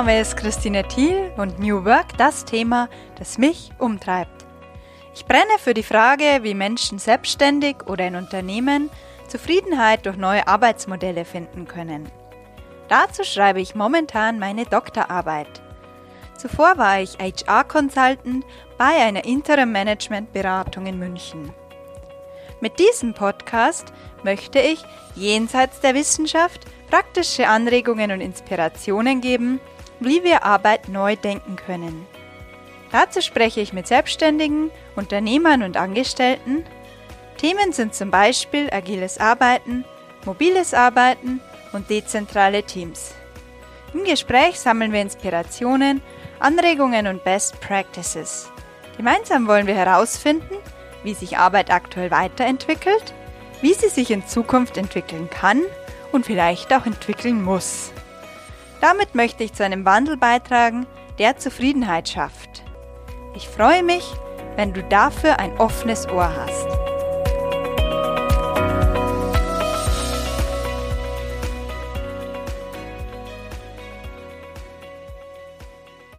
Name ist Christine Thiel und New Work das Thema, das mich umtreibt. Ich brenne für die Frage, wie Menschen selbstständig oder in Unternehmen Zufriedenheit durch neue Arbeitsmodelle finden können. Dazu schreibe ich momentan meine Doktorarbeit. Zuvor war ich HR-Consultant bei einer Interim-Management-Beratung in München. Mit diesem Podcast möchte ich jenseits der Wissenschaft praktische Anregungen und Inspirationen geben, wie wir Arbeit neu denken können. Dazu spreche ich mit Selbstständigen, Unternehmern und Angestellten. Themen sind zum Beispiel agiles Arbeiten, mobiles Arbeiten und dezentrale Teams. Im Gespräch sammeln wir Inspirationen, Anregungen und Best Practices. Gemeinsam wollen wir herausfinden, wie sich Arbeit aktuell weiterentwickelt, wie sie sich in Zukunft entwickeln kann und vielleicht auch entwickeln muss. Damit möchte ich zu einem Wandel beitragen, der Zufriedenheit schafft. Ich freue mich, wenn du dafür ein offenes Ohr hast.